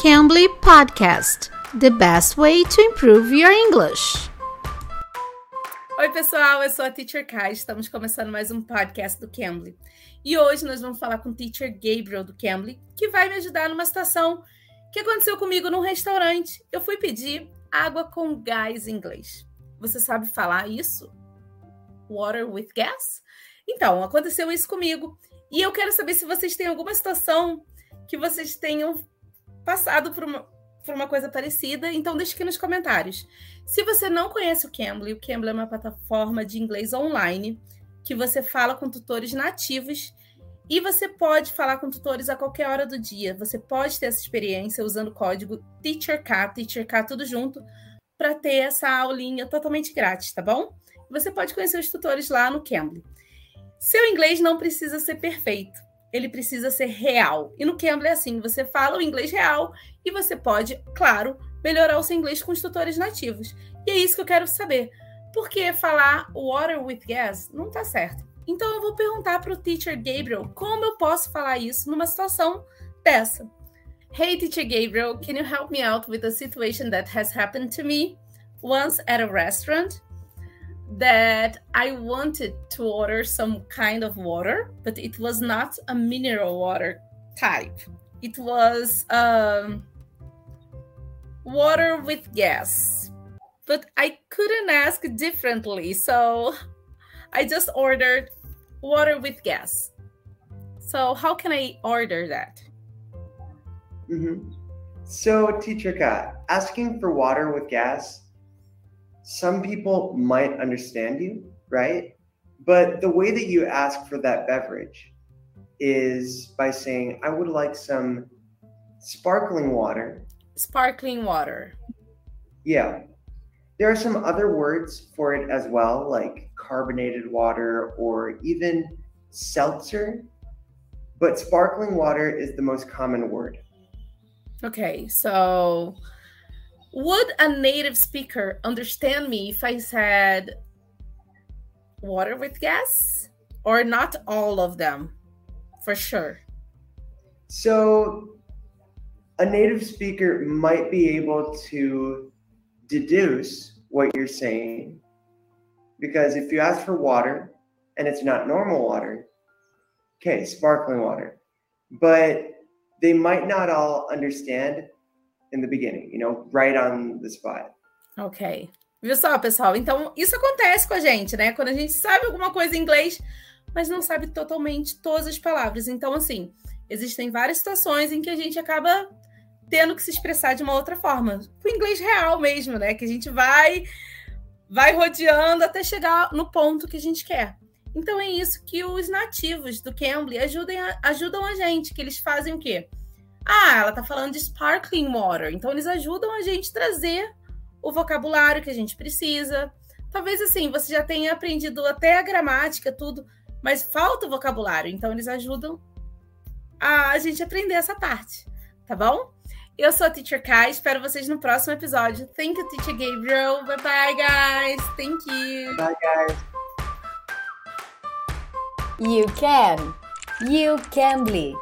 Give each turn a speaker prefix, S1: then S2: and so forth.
S1: Cambly Podcast The best way to improve your English.
S2: Oi, pessoal, eu sou a Teacher Kai. Estamos começando mais um podcast do Cambly. E hoje nós vamos falar com o Teacher Gabriel do Cambly, que vai me ajudar numa situação que aconteceu comigo num restaurante. Eu fui pedir água com gás em inglês. Você sabe falar isso? Water with gas? Então, aconteceu isso comigo. E eu quero saber se vocês têm alguma situação que vocês tenham passado por uma, por uma coisa parecida, então deixe aqui nos comentários. Se você não conhece o Cambly, o Cambly é uma plataforma de inglês online que você fala com tutores nativos e você pode falar com tutores a qualquer hora do dia. Você pode ter essa experiência usando o código TEACHERK, TEACHERK tudo junto, para ter essa aulinha totalmente grátis, tá bom? Você pode conhecer os tutores lá no Cambly. Seu inglês não precisa ser perfeito ele precisa ser real. E no Cambly é assim, você fala o inglês real e você pode, claro, melhorar o seu inglês com os tutores nativos. E é isso que eu quero saber. Por que falar water with gas não está certo? Então eu vou perguntar para o teacher Gabriel como eu posso falar isso numa situação dessa. Hey, teacher Gabriel, can you help me out with a situation that has happened to me once at a restaurant? That I wanted to order some kind of water, but it was not a mineral water type. It was um, water with gas. But I couldn't ask differently, so I just ordered water with gas. So, how can I order that?
S3: Mm-hmm. So, Teacher Kat, asking for water with gas some people might understand you, right? But the way that you ask for that beverage is by saying, I would like some sparkling water.
S2: Sparkling water.
S3: Yeah. There are some other words for it as well, like carbonated water or even seltzer. But sparkling water is the most common word.
S2: Okay, so would a native speaker understand me if I said water with gas? Or not all of them, for sure?
S3: So, a native speaker might be able to deduce what you're saying because if you ask for water and it's not normal water, okay, sparkling water. But they might not all understand in the beginning, you know, right on the spot.
S2: Ok. Viu só, pessoal? Então, isso acontece com a gente, né? Quando a gente sabe alguma coisa em inglês, mas não sabe totalmente todas as palavras. Então, assim, existem várias situações em que a gente acaba tendo que se expressar de uma outra forma. O inglês real mesmo, né? Que a gente vai vai rodeando até chegar no ponto que a gente quer. Então é isso que os nativos do Cambly ajudam, ajudam a gente, que eles fazem o quê? Ah, ela tá falando de sparkling water. Então eles ajudam a gente a trazer o vocabulário que a gente precisa. Talvez assim, você já tenha aprendido até a gramática, tudo, mas falta o vocabulário. Então eles ajudam a gente aprender essa parte, tá bom? Eu sou a Teacher Kai, espero vocês no próximo episódio. Thank you, Teacher Gabriel. Bye bye, guys. Thank you.
S3: Bye, guys.
S1: You can. You can be.